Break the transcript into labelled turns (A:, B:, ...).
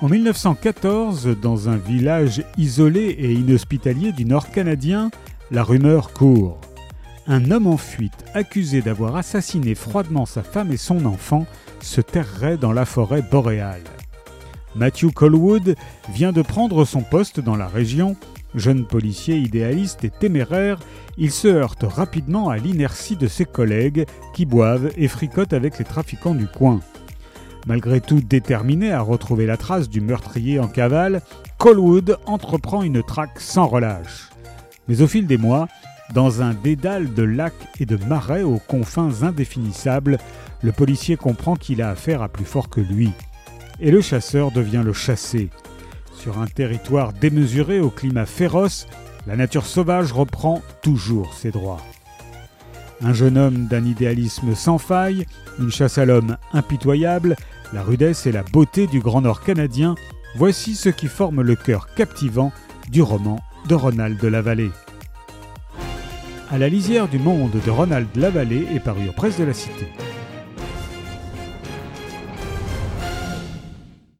A: En 1914, dans un village isolé et inhospitalier du nord canadien, la rumeur court. Un homme en fuite, accusé d'avoir assassiné froidement sa femme et son enfant, se terrerait dans la forêt boréale. Matthew Colwood vient de prendre son poste dans la région. Jeune policier idéaliste et téméraire, il se heurte rapidement à l'inertie de ses collègues qui boivent et fricotent avec les trafiquants du coin. Malgré tout déterminé à retrouver la trace du meurtrier en cavale, Colwood entreprend une traque sans relâche. Mais au fil des mois, dans un dédale de lacs et de marais aux confins indéfinissables, le policier comprend qu'il a affaire à plus fort que lui. Et le chasseur devient le chassé. Sur un territoire démesuré au climat féroce, la nature sauvage reprend toujours ses droits. Un jeune homme d'un idéalisme sans faille, une chasse à l'homme impitoyable, la rudesse et la beauté du Grand Nord canadien, voici ce qui forme le cœur captivant du roman de Ronald de la. À la lisière du monde de Ronald Lavallée est paru aux presses de la Cité.